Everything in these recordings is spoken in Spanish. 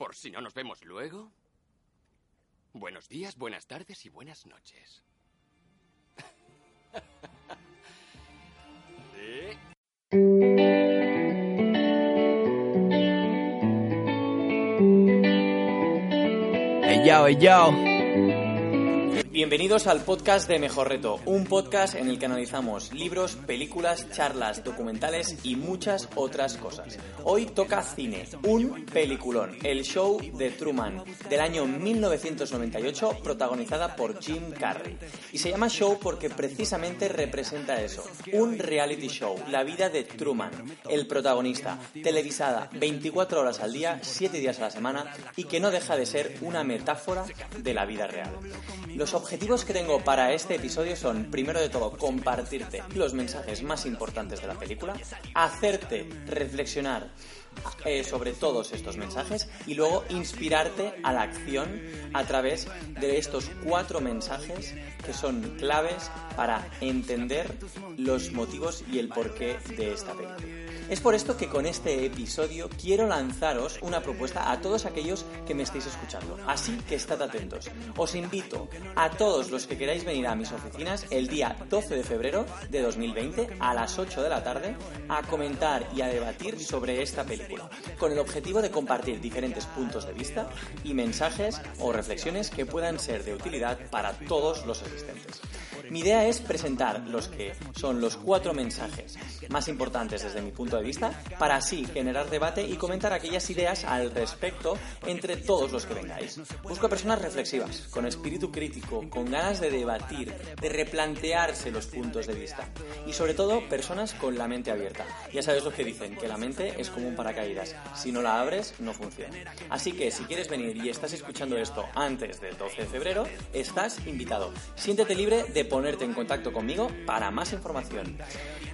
Por si no nos vemos luego. Buenos días, buenas tardes y buenas noches. Hey yo, hey yo. Bienvenidos al podcast de Mejor Reto, un podcast en el que analizamos libros, películas, charlas, documentales y muchas otras cosas. Hoy toca cine, un peliculón, el show de Truman, del año 1998, protagonizada por Jim Carrey. Y se llama show porque precisamente representa eso, un reality show, la vida de Truman, el protagonista, televisada 24 horas al día, 7 días a la semana y que no deja de ser una metáfora de la vida real. Los objetivos que tengo para este episodio son, primero de todo, compartirte los mensajes más importantes de la película, hacerte reflexionar eh, sobre todos estos mensajes y luego inspirarte a la acción a través de estos cuatro mensajes que son claves para entender los motivos y el porqué de esta película. Es por esto que con este episodio quiero lanzaros una propuesta a todos aquellos que me estéis escuchando. Así que estad atentos. Os invito a todos los que queráis venir a mis oficinas el día 12 de febrero de 2020 a las 8 de la tarde a comentar y a debatir sobre esta película, con el objetivo de compartir diferentes puntos de vista y mensajes o reflexiones que puedan ser de utilidad para todos los asistentes. Mi idea es presentar los que son los cuatro mensajes más importantes desde mi punto de vista para así generar debate y comentar aquellas ideas al respecto entre todos los que vengáis. Busco personas reflexivas, con espíritu crítico, con ganas de debatir, de replantearse los puntos de vista y sobre todo personas con la mente abierta. Ya sabes lo que dicen, que la mente es como un paracaídas. Si no la abres, no funciona. Así que si quieres venir y estás escuchando esto antes del 12 de febrero, estás invitado. Siéntete libre de ponerte en contacto conmigo para más información.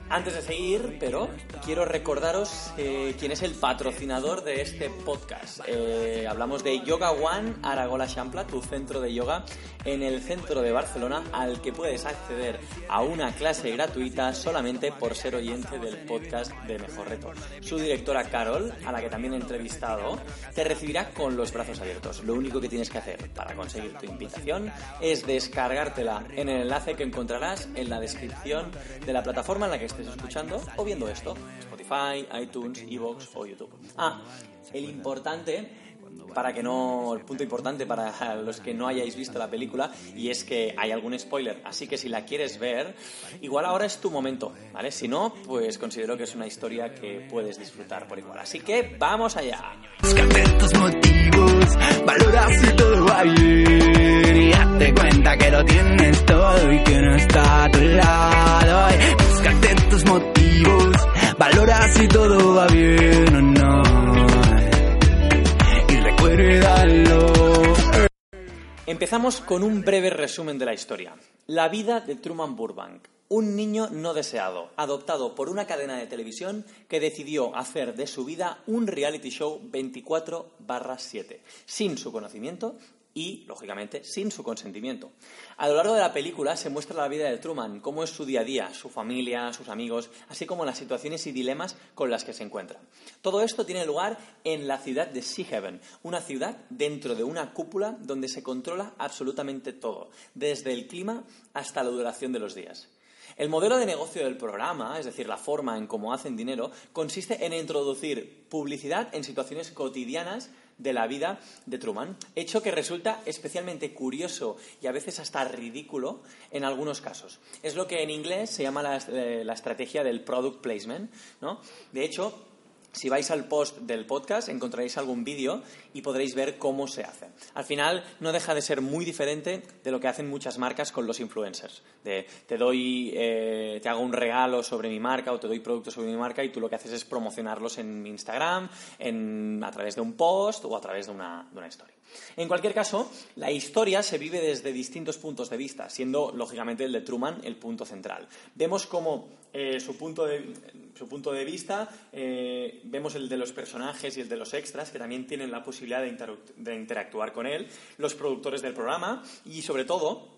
Antes de seguir, pero quiero recordaros eh, quién es el patrocinador de este podcast. Eh, hablamos de Yoga One Aragola Champla, tu centro de yoga en el centro de Barcelona, al que puedes acceder a una clase gratuita solamente por ser oyente del podcast de Mejor Reto. Su directora Carol, a la que también he entrevistado, te recibirá con los brazos abiertos. Lo único que tienes que hacer para conseguir tu invitación es descargártela en el enlace que encontrarás en la descripción de la plataforma en la que estés escuchando o viendo esto, Spotify, iTunes, Evox o YouTube. Ah, el importante para que no el punto importante para los que no hayáis visto la película y es que hay algún spoiler así que si la quieres ver igual ahora es tu momento vale si no pues considero que es una historia que puedes disfrutar por igual. Así que vamos allá. Motivos, valora si todo va bien y Empezamos con un breve resumen de la historia. La vida de Truman Burbank, un niño no deseado, adoptado por una cadena de televisión que decidió hacer de su vida un reality show 24/7, sin su conocimiento y, lógicamente, sin su consentimiento. A lo largo de la película se muestra la vida de Truman, cómo es su día a día, su familia, sus amigos, así como las situaciones y dilemas con las que se encuentra. Todo esto tiene lugar en la ciudad de Sea Heaven, una ciudad dentro de una cúpula donde se controla absolutamente todo, desde el clima hasta la duración de los días. El modelo de negocio del programa, es decir, la forma en cómo hacen dinero, consiste en introducir publicidad en situaciones cotidianas de la vida de Truman, hecho que resulta especialmente curioso y a veces hasta ridículo en algunos casos. Es lo que en inglés se llama la, eh, la estrategia del product placement. ¿no? De hecho, si vais al post del podcast encontraréis algún vídeo y podréis ver cómo se hace. Al final no deja de ser muy diferente de lo que hacen muchas marcas con los influencers. De te doy, eh, te hago un regalo sobre mi marca o te doy productos sobre mi marca y tú lo que haces es promocionarlos en Instagram, en, a través de un post o a través de una, de una historia. En cualquier caso, la historia se vive desde distintos puntos de vista, siendo lógicamente el de Truman el punto central. Vemos cómo eh, su, punto de, su punto de vista, eh, vemos el de los personajes y el de los extras, que también tienen la posibilidad de, interactuar con él, los productores del programa y, sobre todo,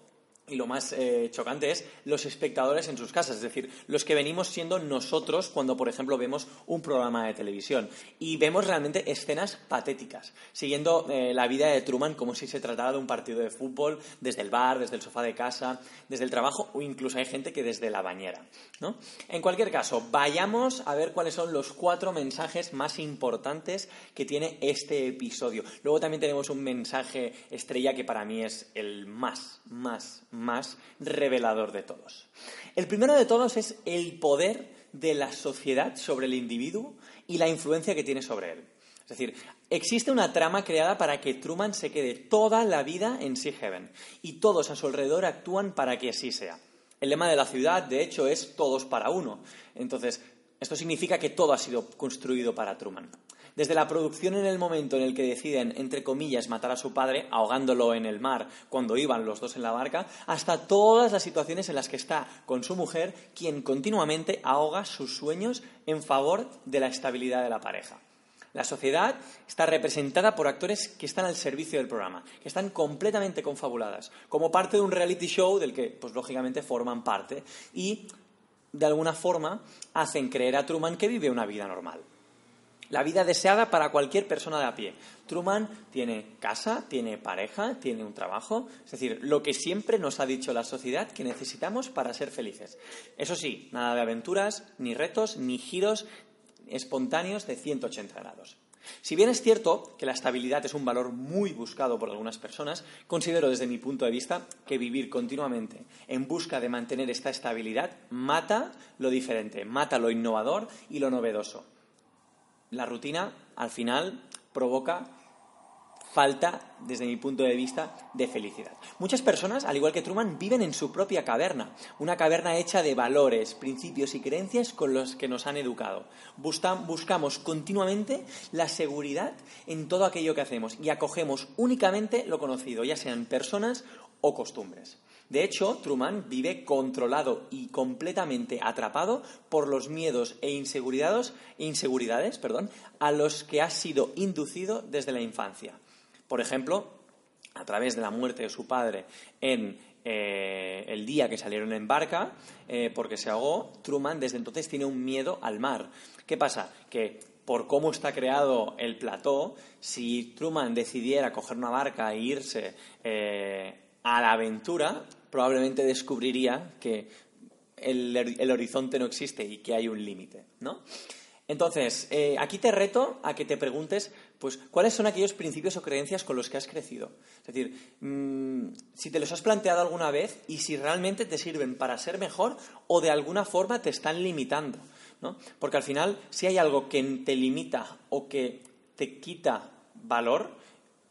y lo más eh, chocante es los espectadores en sus casas, es decir, los que venimos siendo nosotros cuando, por ejemplo, vemos un programa de televisión y vemos realmente escenas patéticas, siguiendo eh, la vida de Truman como si se tratara de un partido de fútbol, desde el bar, desde el sofá de casa, desde el trabajo o incluso hay gente que desde la bañera. ¿no? En cualquier caso, vayamos a ver cuáles son los cuatro mensajes más importantes que tiene este episodio. Luego también tenemos un mensaje estrella que para mí es el más, más, más revelador de todos. El primero de todos es el poder de la sociedad sobre el individuo y la influencia que tiene sobre él. Es decir, existe una trama creada para que Truman se quede toda la vida en Sea Heaven y todos a su alrededor actúan para que así sea. El lema de la ciudad, de hecho, es todos para uno. Entonces, esto significa que todo ha sido construido para Truman. Desde la producción en el momento en el que deciden, entre comillas, matar a su padre, ahogándolo en el mar cuando iban los dos en la barca, hasta todas las situaciones en las que está con su mujer, quien continuamente ahoga sus sueños en favor de la estabilidad de la pareja. La sociedad está representada por actores que están al servicio del programa, que están completamente confabuladas, como parte de un reality show del que, pues lógicamente, forman parte y, de alguna forma, hacen creer a Truman que vive una vida normal. La vida deseada para cualquier persona de a pie. Truman tiene casa, tiene pareja, tiene un trabajo, es decir, lo que siempre nos ha dicho la sociedad que necesitamos para ser felices. Eso sí, nada de aventuras, ni retos, ni giros espontáneos de 180 grados. Si bien es cierto que la estabilidad es un valor muy buscado por algunas personas, considero desde mi punto de vista que vivir continuamente en busca de mantener esta estabilidad mata lo diferente, mata lo innovador y lo novedoso la rutina al final provoca falta, desde mi punto de vista, de felicidad. Muchas personas, al igual que Truman, viven en su propia caverna, una caverna hecha de valores, principios y creencias con los que nos han educado. buscamos continuamente la seguridad en todo aquello que hacemos y acogemos únicamente lo conocido, ya sean personas o costumbres. De hecho, Truman vive controlado y completamente atrapado por los miedos e inseguridades, perdón, a los que ha sido inducido desde la infancia. Por ejemplo, a través de la muerte de su padre en eh, el día que salieron en barca, eh, porque se ahogó, Truman desde entonces tiene un miedo al mar. ¿Qué pasa? Que por cómo está creado el plató, si Truman decidiera coger una barca e irse eh, a la aventura, probablemente descubriría que el, horizonte no existe y que hay un límite, ¿no? Entonces, eh, aquí te reto a que te preguntes, pues, cuáles son aquellos principios o creencias con los que has crecido. Es decir, mm, si te los has planteado alguna vez y si realmente te sirven para ser mejor o de alguna forma te están limitando, ¿no? Porque al final, si hay algo que te limita o que te quita valor,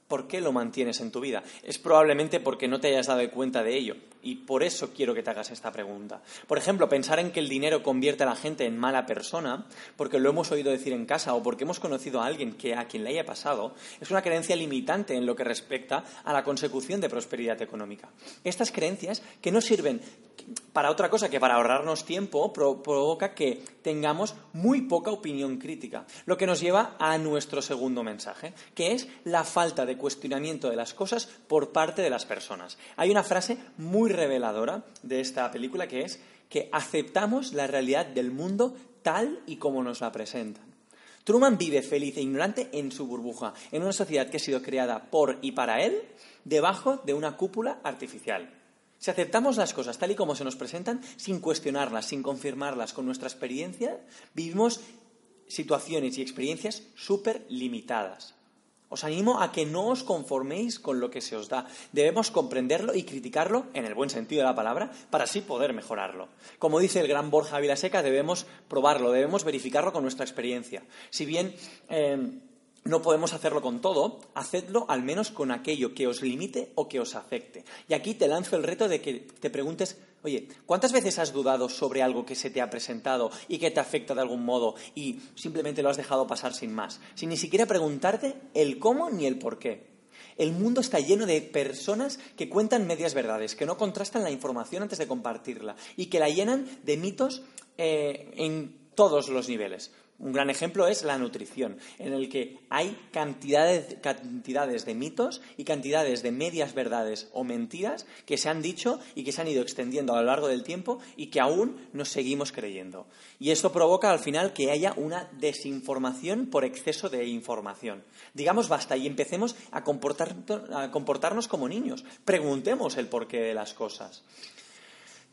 ¿por qué lo mantienes en tu vida? Es probablemente porque no te hayas dado cuenta de ello. Y por eso quiero que te hagas esta pregunta. Por ejemplo, pensar en que el dinero convierte a la gente en mala persona, porque lo hemos oído decir en casa o porque hemos conocido a alguien que a quien le haya pasado, es una creencia limitante en lo que respecta a la consecución de prosperidad económica. Estas creencias que no sirven para otra cosa que para ahorrarnos tiempo provoca que tengamos muy poca opinión crítica, lo que nos lleva a nuestro segundo mensaje, que es la falta de cuestionamiento de las cosas por parte de las personas. Hay una frase muy reveladora de esta película que es que aceptamos la realidad del mundo tal y como nos la presentan. Truman vive feliz e ignorante en su burbuja, en una sociedad que ha sido creada por y para él, debajo de una cúpula artificial. Si aceptamos las cosas tal y como se nos presentan, sin cuestionarlas, sin confirmarlas con nuestra experiencia, vivimos situaciones y experiencias súper limitadas. Os animo a que no os conforméis con lo que se os da. Debemos comprenderlo y criticarlo, en el buen sentido de la palabra, para así poder mejorarlo. Como dice el gran Borja Vilaseca, debemos probarlo, debemos verificarlo con nuestra experiencia. Si bien eh, no podemos hacerlo con todo, hacedlo al menos con aquello que os limite o que os afecte. Y aquí te lanzo el reto de que te preguntes, oye, ¿cuántas veces has dudado sobre algo que se te ha presentado y que te afecta de algún modo y simplemente lo has dejado pasar sin más? Sin ni siquiera preguntarte el cómo ni el por qué. El mundo está lleno de personas que cuentan medias verdades, que no contrastan la información antes de compartirla y que la llenan de mitos eh, en todos los niveles. Un gran ejemplo es la nutrición, en el que hay cantidades, cantidades, de mitos y cantidades de medias verdades o mentiras que se han dicho y que se han ido extendiendo a lo largo del tiempo y que aún nos seguimos creyendo. Y esto provoca al final que haya una desinformación por exceso de información. Digamos basta y empecemos a, a comportarnos como niños. Preguntemos el porqué de las cosas.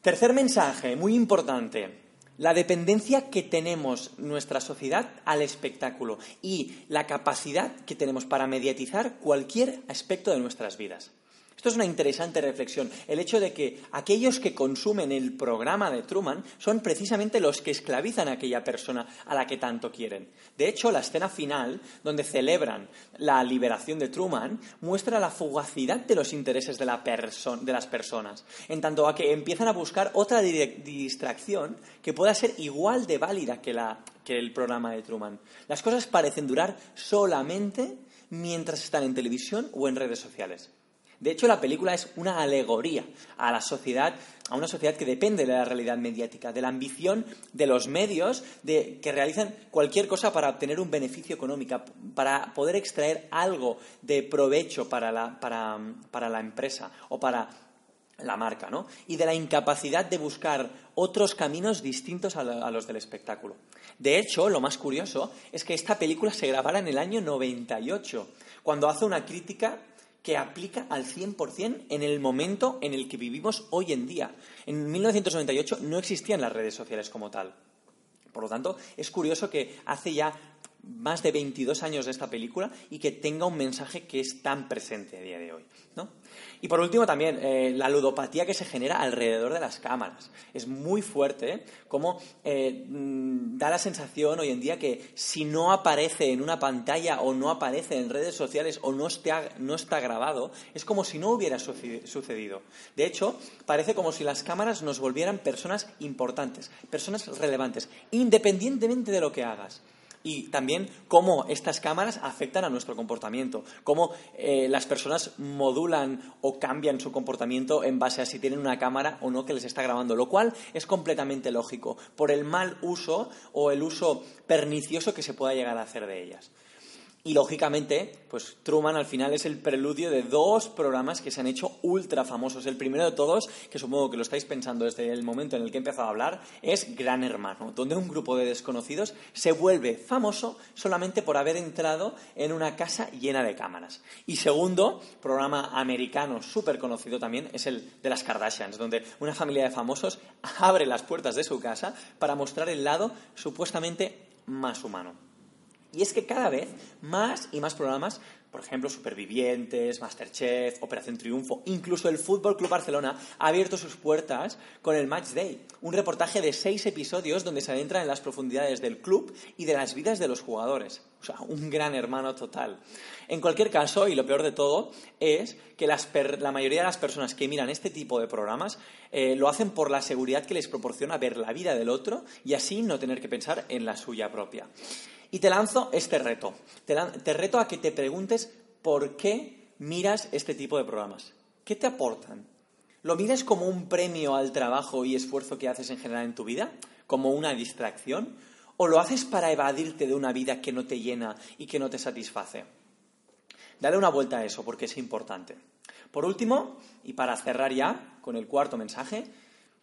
Tercer mensaje, muy importante la dependencia que tenemos nuestra sociedad al espectáculo y la capacidad que tenemos para mediatizar cualquier aspecto de nuestras vidas. Esto es una interesante reflexión. El hecho de que aquellos que consumen el programa de Truman son precisamente los que esclavizan a aquella persona a la que tanto quieren. De hecho, la escena final, donde celebran la liberación de Truman, muestra la fugacidad de los intereses de, las personas, en tanto a que empiezan a buscar otra distracción que pueda ser igual de válida que el programa de Truman. Las cosas parecen durar solamente mientras están en televisión o en redes sociales. De hecho, la película es una alegoría a la sociedad, a una sociedad que depende de la realidad mediática, de la ambición de los medios de, que realizan cualquier cosa para obtener un beneficio económico, para poder extraer algo de provecho para la, para, la empresa o para la marca, ¿no? Y de la incapacidad de buscar otros caminos distintos a, a, los del espectáculo. De hecho, lo más curioso es que esta película se grabara en el año 98, cuando hace una crítica que aplica al 100% en el momento en el que vivimos hoy en día. En 1998 no existían las redes sociales como tal. Por lo tanto, es curioso que hace ya más de 22 años de esta película y que tenga un mensaje que es tan presente a día de hoy. ¿no? Y por último también, eh, la ludopatía que se genera alrededor de las cámaras. Es muy fuerte ¿eh? como mm, da la sensación hoy en día que si no aparece en una pantalla o no aparece en redes sociales o no está, no está grabado, es como si no hubiera sucedido. De hecho, parece como si las cámaras nos volvieran personas importantes, personas relevantes, independientemente de lo que hagas y también cómo estas cámaras afectan a nuestro comportamiento, cómo eh, las personas modulan o cambian su comportamiento en base a si tienen una cámara o no que les está grabando, lo cual es completamente lógico por el mal uso o el uso pernicioso que se pueda llegar a hacer de ellas. Y lógicamente, pues Truman al final es el preludio de dos programas que se han hecho ultra famosos. El primero de todos, que supongo que lo estáis pensando desde el momento en el que he empezado a hablar, es Gran Hermano, donde un grupo de desconocidos se vuelve famoso solamente por haber entrado en una casa llena de cámaras. Y segundo, programa americano súper conocido también, es el de las Kardashians, donde una familia de famosos abre las puertas de su casa para mostrar el lado supuestamente más humano. Y es que cada vez más y más programas, por ejemplo, Supervivientes, Masterchef, Operación Triunfo, incluso el Fútbol Club Barcelona ha abierto sus puertas con el Match Day, un reportaje de seis episodios donde se adentra en las profundidades del club y de las vidas de los jugadores. O sea, un gran hermano total. En cualquier caso, y lo peor de todo, es que la mayoría de las personas que miran este tipo de programas eh, lo hacen por la seguridad que les proporciona ver la vida del otro y así no tener que pensar en la suya propia. Y te lanzo este reto. Te, reto a que te preguntes por qué miras este tipo de programas. ¿Qué te aportan? ¿Lo miras como un premio al trabajo y esfuerzo que haces en general en tu vida? ¿Como una distracción? ¿O lo haces para evadirte de una vida que no te llena y que no te satisface? Dale una vuelta a eso porque es importante. Por último, y para cerrar ya con el cuarto mensaje,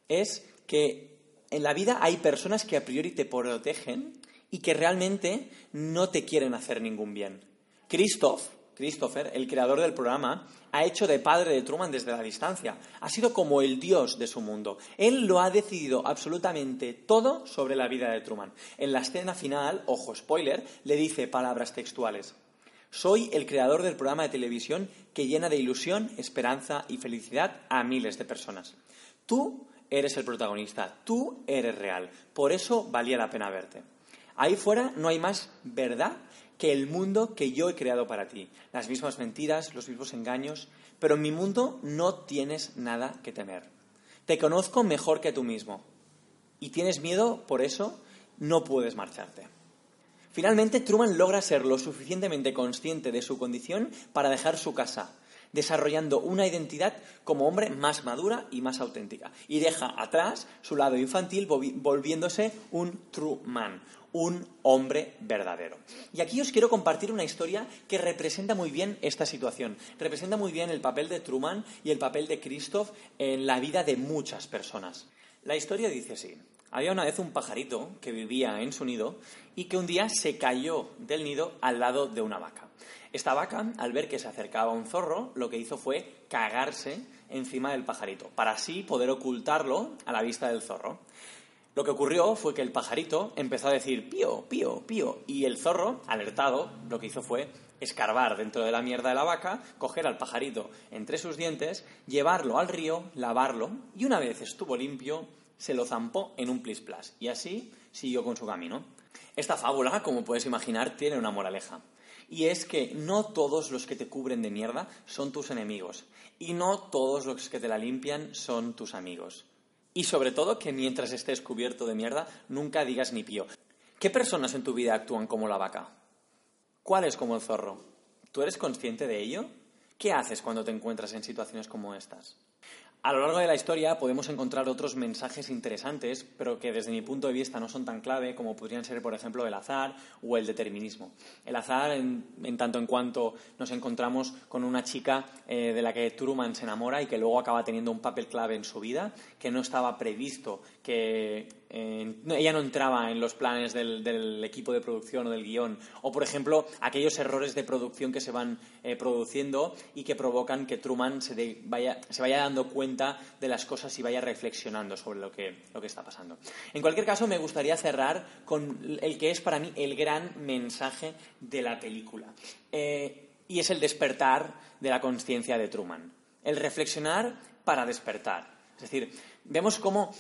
es que en la vida hay personas que a priori te protegen y que realmente no te quieren hacer ningún bien. Christoph, Christopher, el creador del programa, ha hecho de padre de Truman desde la distancia. Ha sido como el dios de su mundo. Él lo ha decidido absolutamente todo sobre la vida de Truman. En la escena final, ojo spoiler, le dice palabras textuales. Soy el creador del programa de televisión que llena de ilusión, esperanza y felicidad a miles de personas. Tú eres el protagonista, tú eres real. Por eso valía la pena verte. Ahí fuera no hay más verdad que el mundo que yo he creado para ti. Las mismas mentiras, los mismos engaños, pero en mi mundo no tienes nada que temer. Te conozco mejor que tú mismo. Y tienes miedo, por eso no puedes marcharte. Finalmente, Truman logra ser lo suficientemente consciente de su condición para dejar su casa, desarrollando una identidad como hombre más madura y más auténtica. Y deja atrás su lado infantil volviéndose un true man, un hombre verdadero. Y aquí os quiero compartir una historia que representa muy bien esta situación. Representa muy bien el papel de Truman y el papel de Christoph en la vida de muchas personas. La historia dice así. Había una vez un pajarito que vivía en su nido y que un día se cayó del nido al lado de una vaca. Esta vaca, al ver que se acercaba un zorro, lo que hizo fue cagarse encima del pajarito, para así poder ocultarlo a la vista del zorro. Lo que ocurrió fue que el pajarito empezó a decir pío, pío, pío, y el zorro, alertado, lo que hizo fue escarbar dentro de la mierda de la vaca, coger al pajarito entre sus dientes, llevarlo al río, lavarlo, y una vez estuvo limpio, se lo zampó en un plis plas, y así siguió con su camino. Esta fábula, como puedes imaginar, tiene una moraleja. Y es que no todos los que te cubren de mierda son tus enemigos. Y no todos los que te la limpian son tus amigos. Y sobre todo que mientras estés cubierto de mierda, nunca digas ni pío. ¿Qué personas en tu vida actúan como la vaca? ¿Cuáles como el zorro? ¿Tú eres consciente de ello? ¿Qué haces cuando te encuentras en situaciones como estas? A lo largo de la historia podemos encontrar otros mensajes interesantes, pero que desde mi punto de vista no son tan clave como podrían ser, por ejemplo, el azar o el determinismo. El azar, en, tanto en cuanto nos encontramos con una chica eh, de la que Truman se enamora y que luego acaba teniendo un papel clave en su vida, que no estaba previsto, que ella no entraba en los planes del, equipo de producción o del guion. O, por ejemplo, aquellos errores de producción que se van eh, produciendo y que provocan que Truman se, vaya, se vaya dando cuenta de las cosas y vaya reflexionando sobre lo que, lo que está pasando. En cualquier caso, me gustaría cerrar con el que es para mí el gran mensaje de la película. Eh, y es el despertar de la conciencia de Truman. El reflexionar para despertar. Es decir, vemos cómo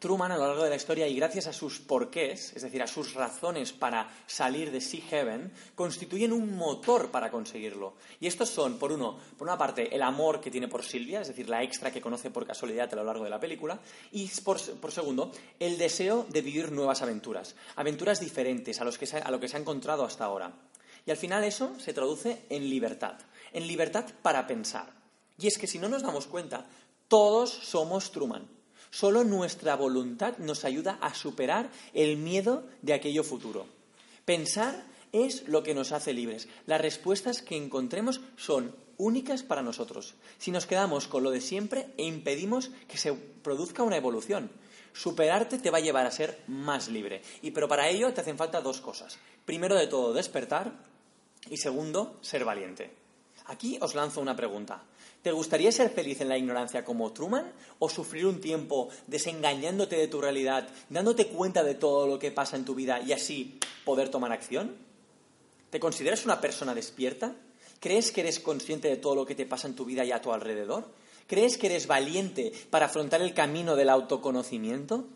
Truman a lo largo de la historia y gracias a sus porqués, es decir, a sus razones para salir de Sea Heaven, constituyen un motor para conseguirlo. Y estos son, por uno, por una parte, el amor que tiene por Silvia, es decir, la extra que conoce por casualidad a lo largo de la película, y por, segundo, el deseo de vivir nuevas aventuras, aventuras diferentes a, los que a lo que se ha encontrado hasta ahora. Y al final eso se traduce en libertad, en libertad para pensar. Y es que si no nos damos cuenta, todos somos Truman Solo nuestra voluntad nos ayuda a superar el miedo de aquello futuro. Pensar es lo que nos hace libres. Las respuestas que encontremos son únicas para nosotros. Si nos quedamos con lo de siempre e impedimos que se produzca una evolución, superarte te va a llevar a ser más libre. Y pero para ello te hacen falta dos cosas. Primero de todo, despertar y segundo, ser valiente. Aquí os lanzo una pregunta. ¿Te gustaría ser feliz en la ignorancia como Truman o sufrir un tiempo desengañándote de tu realidad, dándote cuenta de todo lo que pasa en tu vida y así poder tomar acción? ¿Te consideras una persona despierta? ¿Crees que eres consciente de todo lo que te pasa en tu vida y a tu alrededor? ¿Crees que eres valiente para afrontar el camino del autoconocimiento?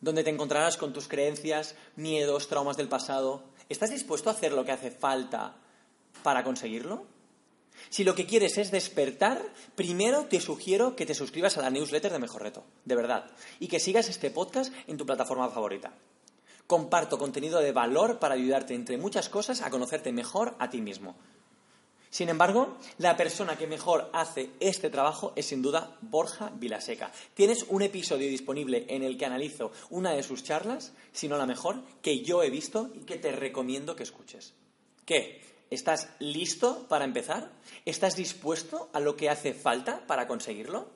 Donde te encontrarás con tus creencias, miedos, traumas del pasado. ¿Estás dispuesto a hacer lo que hace falta para conseguirlo? Si lo que quieres es despertar, primero te sugiero que te suscribas a la newsletter de Mejor Reto, de verdad, y que sigas este podcast en tu plataforma favorita. Comparto contenido de valor para ayudarte, entre muchas cosas, a conocerte mejor a ti mismo. Sin embargo, la persona que mejor hace este trabajo es sin duda Borja Vilaseca. Tienes un episodio disponible en el que analizo una de sus charlas, si no la mejor, que yo he visto y que te recomiendo que escuches. ¿Qué? ¿Estás listo para empezar? ¿Estás dispuesto a lo que hace falta para conseguirlo?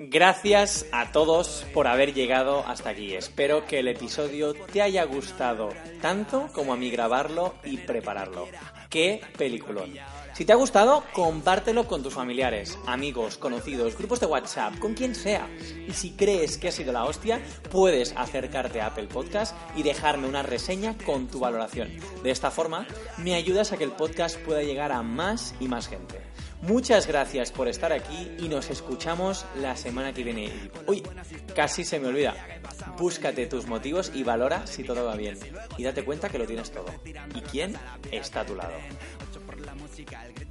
Gracias a todos por haber llegado hasta aquí. Espero que el episodio te haya gustado tanto como a mí grabarlo y prepararlo. ¡Qué peliculón! Si te ha gustado, compártelo con tus familiares, amigos, conocidos, grupos de WhatsApp, con quien sea. Y si crees que ha sido la hostia, puedes acercarte a Apple Podcast y dejarme una reseña con tu valoración. De esta forma, me ayudas a que el podcast pueda llegar a más y más gente. Muchas gracias por estar aquí y nos escuchamos la semana que viene. Uy, casi se me olvida. Búscate tus motivos y valora si todo va bien. Y date cuenta que lo tienes todo. ¿Y quién está a tu lado?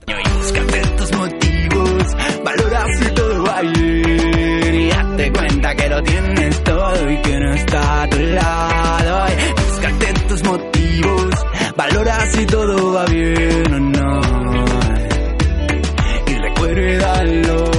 Y búscate tus motivos, valora si todo va bien. Y date cuenta que lo tienes todo y que no está a tu lado. Y búscate tus motivos, valora si todo va bien o no. Y recuérdalo.